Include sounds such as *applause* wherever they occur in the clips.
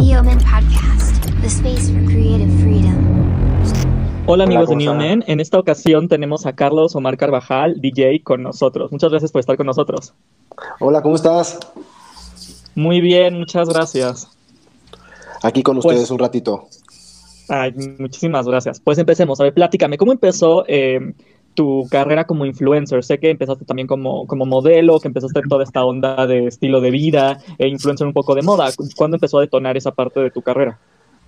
Neoman Podcast, the space for creative freedom. Hola amigos ¿cómo de? Newman, en esta ocasión tenemos a Carlos Omar Carvajal, DJ, con nosotros. Muchas gracias por estar con nosotros. Hola, ¿cómo estás? Muy bien, muchas gracias. Aquí con Pues- ustedes un ratito. Ay, muchísimas gracias. Pues empecemos. A ver, platícame, ¿cómo empezó eh, tu carrera como influencer? Sé que empezaste también como, como modelo, que empezaste toda esta onda de estilo de vida e influencer un poco de moda. ¿Cuándo empezó a detonar esa parte de tu carrera?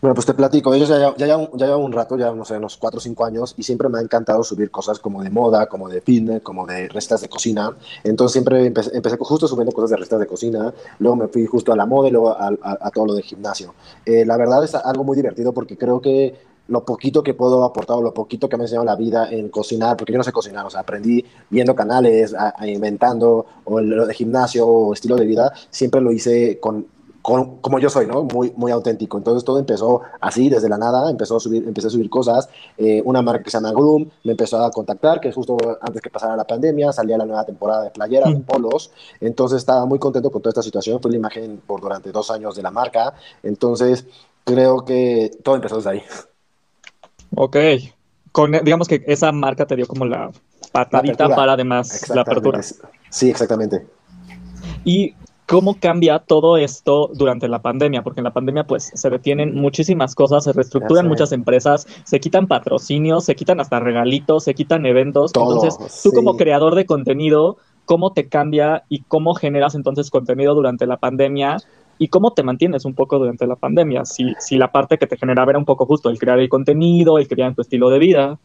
Bueno, pues te platico. Ellos ya, ya, ya, ya llevo un rato, ya no sé, unos 4 o 5 años, y siempre me ha encantado subir cosas como de moda, como de fitness, como de recetas de cocina. Entonces siempre empecé, empecé justo subiendo cosas de recetas de cocina, luego me fui justo a la moda y luego a todo lo de gimnasio. Eh, la verdad es algo muy divertido porque creo que lo poquito que puedo aportar o lo poquito que me ha enseñado la vida en cocinar, porque yo no sé cocinar, o sea, aprendí viendo canales, a- a inventando, o lo de gimnasio o estilo de vida, siempre lo hice con con- como yo soy, ¿no? Muy, muy auténtico. Entonces todo empezó así, desde la nada, empezó a subir, empecé a subir cosas. Eh, una marca que se llama Groom me empezó a contactar, que justo antes que pasara la pandemia, salía la nueva temporada de playeras, de Mm. polos. Entonces estaba muy contento con toda esta situación. Fue la imagen por durante dos años de la marca. Entonces creo que todo empezó desde ahí. Ok. Con, digamos que esa marca te dio como la patadita para además la apertura. Sí, exactamente. ¿Y cómo cambia todo esto durante la pandemia? Porque en la pandemia pues se detienen muchísimas cosas, se reestructuran muchas empresas, se quitan patrocinios, se quitan hasta regalitos, se quitan eventos. Todo, entonces, tú sí. como creador de contenido, ¿cómo te cambia y cómo generas entonces contenido durante la pandemia? ¿Y cómo te mantienes un poco durante la pandemia? Si, si la parte que te generaba era un poco justo el crear el contenido, el crear tu estilo de vida.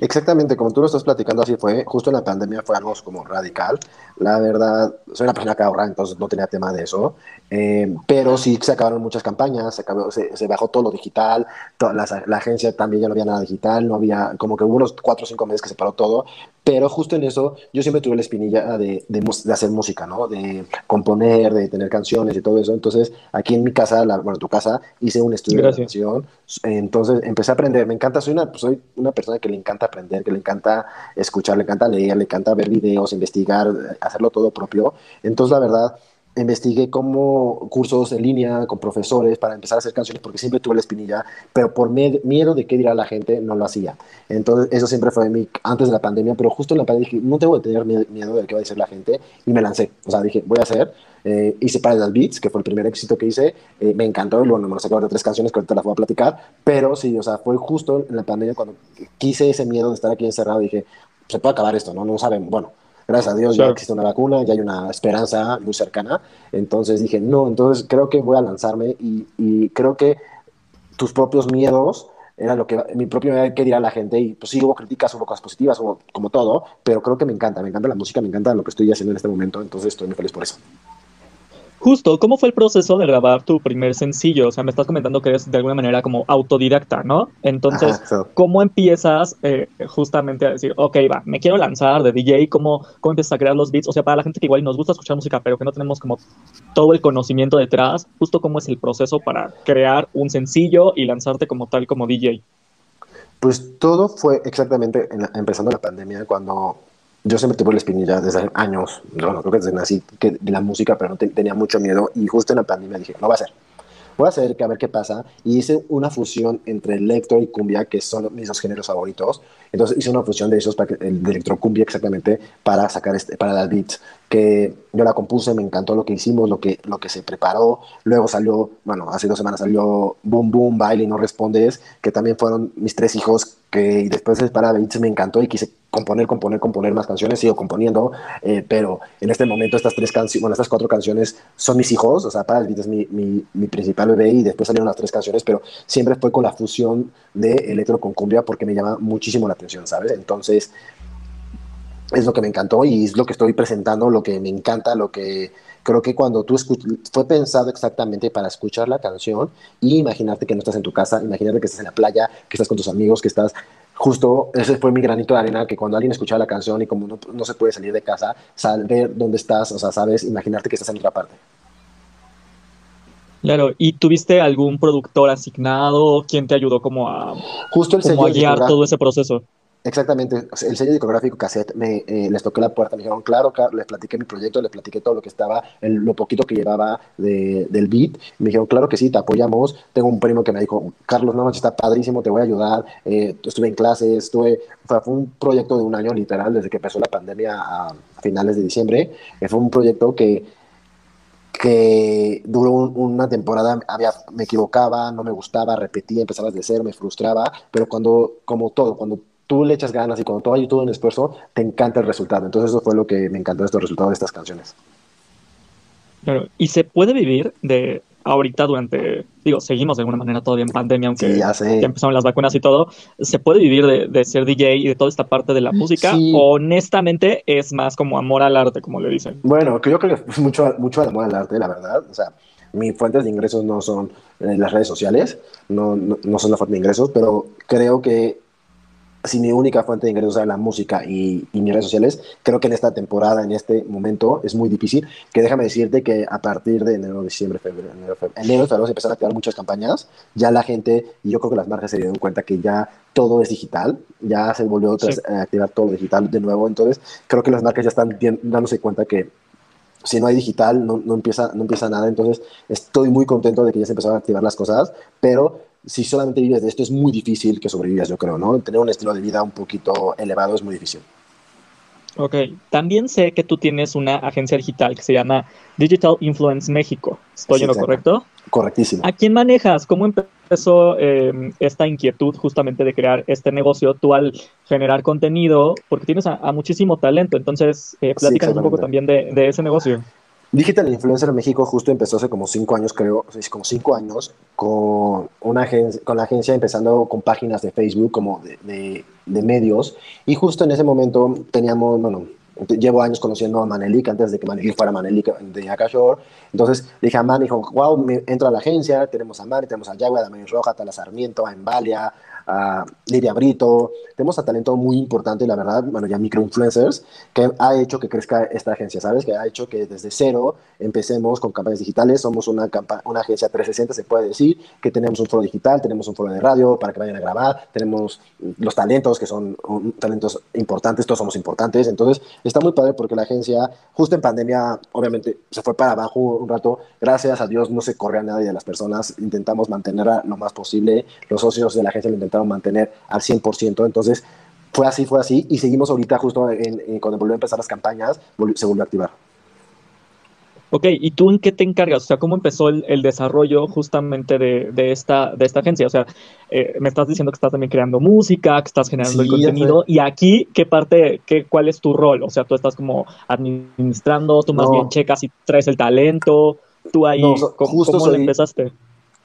Exactamente, como tú lo estás platicando, así fue. Justo en la pandemia fue algo como radical. La verdad, soy una persona que ahorra, entonces no tenía tema de eso. Eh, pero sí se acabaron muchas campañas, se, acabó- se, se bajó todo lo digital, to- la, la agencia también ya no había nada digital, no había, como que hubo unos cuatro o cinco meses que se paró todo. Pero justo en eso, yo siempre tuve la espinilla de, de, de hacer música, ¿no? De componer, de tener canciones y todo eso. Entonces, aquí en mi casa, la, bueno, tu casa, hice un estudio Gracias. de grabación. Entonces, empecé a aprender. Me encanta, soy una, soy una persona que le encanta aprender, que le encanta escuchar, le encanta leer, le encanta ver videos, investigar, hacerlo todo propio. Entonces, la verdad, investigué como cursos en línea con profesores para empezar a hacer canciones porque siempre tuve la espinilla, pero por miedo de qué dirá la gente no lo hacía. Entonces, eso siempre fue mi, antes de la pandemia, pero justo en la pandemia dije, no tengo que tener mie- miedo de qué va a decir la gente y me lancé. O sea, dije, voy a hacer. Eh, hice Paradise Beats, que fue el primer éxito que hice. Eh, me encantó, y bueno, me sacaron de tres canciones que ahorita las voy a platicar, pero sí, o sea, fue justo en la pandemia cuando quise ese miedo de estar aquí encerrado, dije, se puede acabar esto, ¿no? No sabemos. Bueno, gracias a Dios Claro. ya existe una vacuna, ya hay una esperanza muy cercana. Entonces dije, no, entonces creo que voy a lanzarme y, y creo que tus propios miedos era lo que mi propio miedo que dirá la gente y pues sí hubo críticas, hubo cosas positivas, hubo como todo, pero creo que me encanta, me encanta la música, me encanta lo que estoy haciendo en este momento, entonces estoy muy feliz por eso. Justo, ¿cómo fue el proceso de grabar tu primer sencillo? O sea, me estás comentando que eres de alguna manera como autodidacta, ¿no? Entonces, Ajá, so- ¿cómo empiezas eh, justamente a decir, ok, va, me quiero lanzar de DJ? ¿Cómo, ¿Cómo empiezas a crear los beats? O sea, para la gente que igual nos gusta escuchar música, pero que no tenemos como todo el conocimiento detrás, justo cómo es el proceso para crear un sencillo y lanzarte como tal como DJ. Pues todo fue exactamente en la- empezando la pandemia, cuando yo siempre tuve la espinilla desde años, bueno, creo que desde nací, que, de la música, pero no te- tenía mucho miedo. Y justo en la pandemia dije, no va a ser. Voy a hacer que a ver qué pasa. Y hice una fusión entre electro y cumbia, que son mis dos géneros favoritos. Entonces hice una fusión de esos, para que, de electro cumbia exactamente, para sacar este, para las beats. Que yo la compuse, me encantó lo que hicimos, lo que, lo que se preparó. Luego salió, bueno, hace dos semanas salió Boom Boom, Baile y No Respondes, que también fueron mis tres hijos, que después de para beats me encantó y quise componer, componer, componer más canciones, sigo componiendo, eh, pero en este momento estas tres canciones, bueno, estas cuatro canciones son mis hijos, o sea, para beat es mi, mi, mi principal bebé y después salieron las tres canciones, pero siempre fue con la fusión de electro con cumbia porque me llama muchísimo la atención, ¿sabes? Entonces, es lo que me encantó y es lo que estoy presentando, lo que me encanta, lo que creo que cuando tú escuchas, fue pensado exactamente para escuchar la canción y imaginarte que no estás en tu casa, imaginarte que estás en la playa, que estás con tus amigos, que estás justo, ese fue mi granito de arena, que cuando alguien escuchaba la canción y como no, no se puede salir de casa, saber dónde estás, o sea, sabes, imaginarte que estás en otra parte. Claro, ¿y tuviste algún productor asignado? ¿Quién te ayudó como a, Justo el como a guiar todo ese proceso? Exactamente, el sello discográfico cassette me, eh, les toqué la puerta, me dijeron, claro, les platiqué mi proyecto, les platiqué todo lo que estaba, lo poquito que llevaba del beat, me dijeron, claro que sí, te apoyamos, tengo un primo que me dijo, Carlos, no está padrísimo, te voy a ayudar, eh, estuve en clases, estuve, fue, un proyecto de un año literal, desde que empezó la pandemia a, finales de diciembre, eh, fue un proyecto que que duró una temporada, había, me equivocaba, no me gustaba, repetía, empezaba desde cero, me frustraba, pero cuando, como todo, cuando tú le echas ganas y cuando tú hay todo un esfuerzo, te encanta el resultado. Entonces eso fue lo que me encantó de estos resultados de estas canciones. Claro, y se puede vivir de ahorita durante, digo, seguimos de alguna manera todavía en pandemia, aunque ya, empezaron las vacunas y todo, ¿se puede vivir de, ser DJ y de toda esta parte de la música? honestamente es más como amor al arte, como le dicen? Bueno, yo creo que es mucho, mucho amor al arte, la verdad. O sea, mis fuentes de ingresos no son eh, las redes sociales, no, no, no son la fuente de ingresos, pero creo que si mi única fuente de ingresos es la música y, mis redes sociales, creo que en esta temporada, en este momento, es muy difícil. Que déjame decirte que a partir de enero, diciembre, febrero, enero, febrero, enero, febrero se empezaron a activar muchas campañas. Ya la gente, y yo creo que las marcas se dieron cuenta que ya todo es digital, ya se volvió a activar todo digital de nuevo. Entonces, creo que las marcas ya están dándose cuenta que si no hay digital, no, no, empieza, no empieza nada. Entonces, estoy muy contento de que ya se empezaron a activar las cosas, pero si solamente vives de esto, es muy difícil que sobrevivas, yo creo, ¿no? Tener un estilo de vida un poquito elevado es muy difícil. Ok, también sé que tú tienes una agencia digital que se llama Digital Influence México. ¿Estoy en lo correcto? Correctísimo. ¿A quién manejas? ¿Cómo empezó em, esta inquietud justamente de crear este negocio tú al generar contenido? Porque tienes a, muchísimo talento, entonces eh, platícanos un poco también de, de ese negocio. Digital Influencer en México justo empezó hace como cinco años, creo, como cinco años, con, una agencia, con la agencia empezando con páginas de Facebook como de, de, medios. Y justo en ese momento teníamos, bueno, llevo años conociendo a Manelik antes de que Manelik fuera Manelik de Akashore. Entonces dije a Man, wow, me entro a la agencia, tenemos a Man, tenemos a Yagua, a Damián Roja, a Tala Sarmiento, a Embalia, a Lidia Brito, tenemos a talento muy importante, la verdad, bueno, ya microinfluencers, que ha hecho que crezca esta agencia, ¿sabes? Que ha hecho que desde cero empecemos con campañas digitales, somos una, una agencia 360, se puede decir, que tenemos un foro digital, tenemos un foro de radio para que vayan a grabar, tenemos los talentos, que son talentos importantes, todos somos importantes, entonces está muy padre porque la agencia, justo en pandemia, obviamente, se fue para abajo un rato, gracias a Dios no se corre a nadie de las personas, intentamos mantenerla lo más posible, los socios de la agencia lo intentaron mantener al 100%. Entonces, fue así, fue así, y seguimos ahorita justo cuando volvió a empezar las campañas, se volvió a activar. Ok, ¿y tú en qué te encargas? O sea, ¿cómo empezó el, desarrollo justamente de, de, esta, de esta agencia? O sea, eh, me estás diciendo que estás también creando música, que estás generando el contenido, y aquí, ¿qué parte, qué, cuál es tu rol? O sea, tú estás como administrando, tú más bien checas y traes el talento, tú ahí, ¿cómo, ¿cómo empezaste?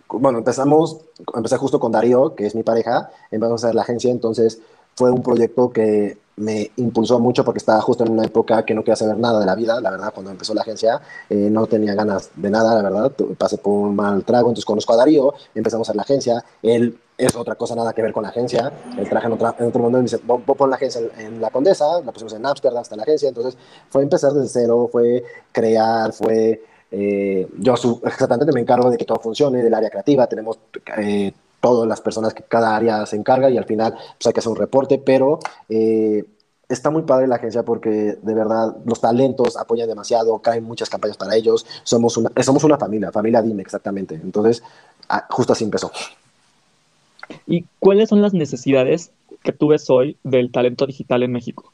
Bueno, empezamos, empecé justo con Darío, que es mi pareja, empezamos a hacer la agencia, entonces fue un proyecto que me impulsó mucho porque estaba justo en una época que no quería saber nada de la vida, la verdad, cuando empezó la agencia eh, no tenía ganas de nada, la verdad, pasé por un mal trago, entonces conozco a Darío, empezamos a la agencia, él es otra cosa, nada que ver con la agencia, él traje en, otra, en otro mundo y me dice, voy a poner la agencia en la Condesa, la pusimos en Amsterdam hasta la agencia, entonces fue empezar desde cero, fue crear, fue eh, yo exactamente me encargo de que todo funcione, del área creativa, tenemos eh, todas las personas que cada área se encarga y al final pues, hay que hacer un reporte, pero eh, está muy padre la agencia porque de verdad los talentos apoyan demasiado, caen muchas campañas para ellos, somos una, somos una familia, familia Dime exactamente, entonces ah, justo así empezó. ¿Y cuáles son las necesidades que tú ves hoy del talento digital en México?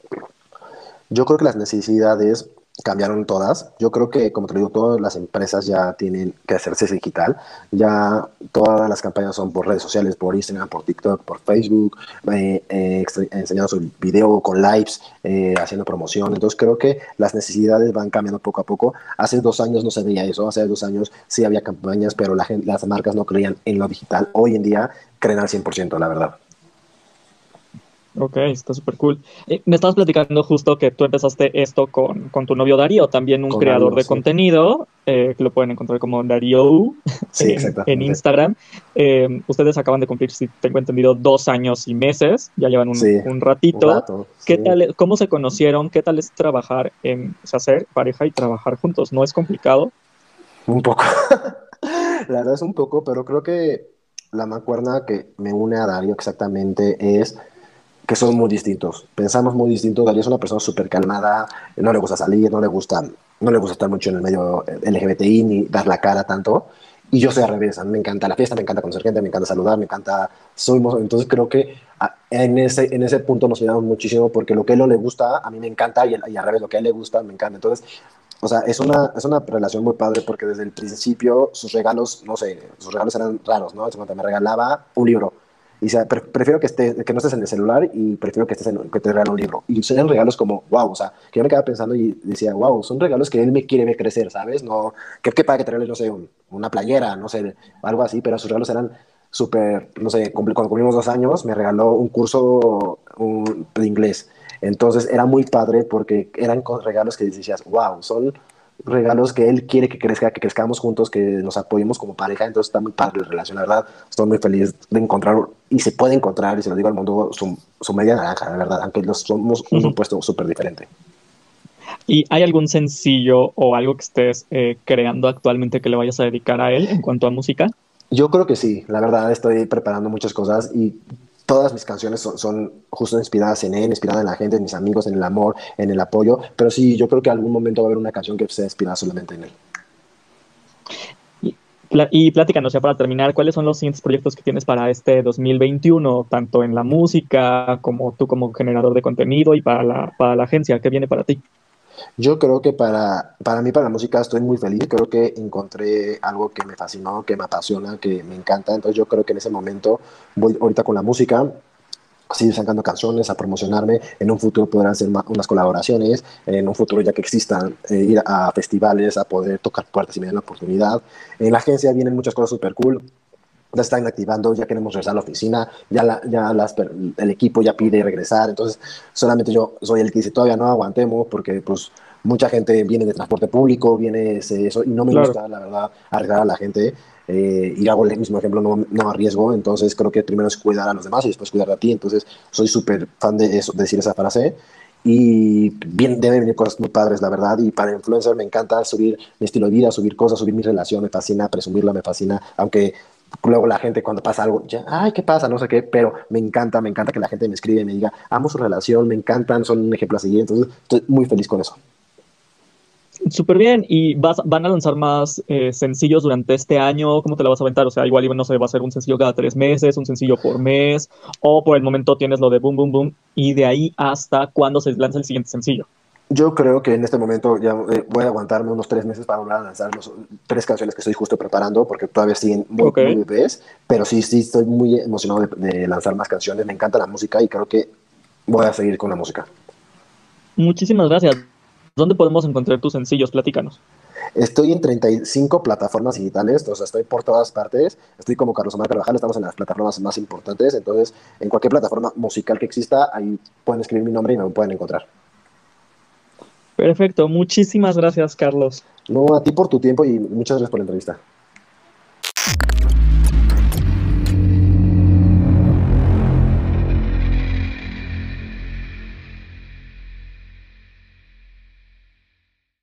Yo creo que las necesidades cambiaron todas. Yo creo que, como te digo, todas las empresas ya tienen que hacerse digital. Ya todas las campañas son por redes sociales, por Instagram, por TikTok, por Facebook, eh, eh, enseñando su video con lives, eh, haciendo promoción. Entonces creo que las necesidades van cambiando poco a poco. Hace dos años no se veía eso. Hace dos años sí había campañas, pero la gente, las marcas no creían en lo digital. Hoy en día creen al 100%, la verdad. Ok, está súper cool. Eh, me estabas platicando justo que tú empezaste esto con, tu novio Darío, también un creador de contenido, eh, que lo pueden encontrar como Darío *laughs* en, Instagram. Eh, ustedes acaban de cumplir, si tengo entendido, dos años y meses, ya llevan un, ratito. ¿Qué tal, ¿Cómo se conocieron? ¿Qué tal es trabajar en, o sea, ser pareja y trabajar juntos? ¿No es complicado? Un poco. *laughs* La verdad es un poco, pero creo que la mancuerna que me une a Darío exactamente es que son muy distintos. Pensamos muy distintos. Darío es una persona súper calmada, no le gusta salir, no le gusta, no le gusta estar mucho en el medio LGBTI ni dar la cara tanto. Y yo soy al revés, a mí me encanta la fiesta, me encanta conocer gente, me encanta saludar, me encanta... Somos, entonces creo que en ese, en ese punto nos ayudamos muchísimo porque lo que él no le gusta, a mí me encanta y, y al revés, lo que a él le gusta, me encanta. Entonces, o sea, es una, es una relación muy padre porque desde el principio sus regalos, no sé, sus regalos eran raros, ¿no? Me regalaba un libro y sea, prefiero que, esté, que no estés en el celular y prefiero que, estés que te regale un libro. Y son regalos como, wow, o sea, que yo me quedaba pensando y decía, wow, son regalos que él me quiere ver crecer, ¿sabes? No, que, que para que te regale, no sé, una playera, no sé, algo así, pero sus regalos eran súper, no sé, cuando cumplimos dos años, me regaló un curso de inglés. Entonces era muy padre porque eran regalos que decías, wow, son regalos que él quiere que crezca, que crezcamos juntos, que nos apoyemos como pareja. Entonces está muy padre la relación, la verdad. Estoy muy feliz de encontrar, y se puede encontrar, y se lo digo al mundo, su, su media naranja, la verdad, aunque los somos un opuesto súper diferente. ¿Y hay algún sencillo o algo que estés eh, creando actualmente que le vayas a dedicar a él en cuanto a música? Yo creo que sí, la verdad estoy preparando muchas cosas y todas mis canciones son, justo inspiradas en él, inspiradas en la gente, en mis amigos, en el amor, en el apoyo. Pero sí, yo creo que algún momento va a haber una canción que sea inspirada solamente en él. Y, y pláticanos ya para terminar, ¿cuáles son los siguientes proyectos que tienes para este 2021, tanto en la música como tú como generador de contenido y para la, para la agencia? ¿Qué viene para ti? Yo creo que para, para mí, para la música, estoy muy feliz. Creo que encontré algo que me fascinó, que me apasiona, que me encanta. Entonces yo creo que en ese momento voy ahorita con la música, seguir sacando canciones, a promocionarme. En un futuro podrán hacer unas colaboraciones. En un futuro, ya que existan, eh, ir a festivales, a poder tocar puertas y me den la oportunidad. En la agencia vienen muchas cosas súper cool ya están activando, ya queremos regresar a la oficina, ya, la, ya las, el equipo ya pide regresar, entonces solamente yo soy el que dice todavía no aguantemos porque pues mucha gente viene de transporte público, viene eso y no me gusta la verdad arriesgar a la gente eh, y hago el mismo ejemplo, no, no, arriesgo, entonces creo que primero es cuidar a los demás y después cuidar a ti, entonces soy súper fan de, eso, de decir esa frase y bien, deben venir cosas muy padres, la verdad. Y para influencer me encanta subir mi estilo de vida, subir cosas, subir mi relación, me fascina, presumirla, me fascina. Aunque luego la gente cuando pasa algo, ya, ay, ¿qué pasa? No sé qué, pero me encanta, me encanta que la gente me escribe y me diga, amo su relación, me encantan, son un ejemplo a seguir, entonces estoy muy feliz con eso. Súper bien, ¿y vas, van a lanzar más eh, sencillos durante este año? ¿Cómo te la vas a aventar? O sea, igual, no sé, va a ser un sencillo cada tres meses, un sencillo por mes, o por el momento tienes lo de Boom Boom Boom, y de ahí hasta cuándo se lanza el siguiente sencillo. Yo creo que en este momento ya eh, voy a aguantarme unos tres meses para volver a lanzar los tres canciones que estoy justo preparando, porque todavía siguen muy, okay. pero sí, sí, estoy muy emocionado de, lanzar más canciones. Me encanta la música y creo que voy a seguir con la música. Muchísimas gracias. ¿Dónde podemos encontrar tus sencillos? Platícanos. Estoy en 35 plataformas digitales, o sea, estoy por todas partes. Estoy como Carlos Omar Carvajal, estamos en las plataformas más importantes. Entonces, en cualquier plataforma musical que exista, ahí pueden escribir mi nombre y me pueden encontrar. Perfecto, muchísimas gracias, Carlos. No, a ti por tu tiempo y muchas gracias por la entrevista.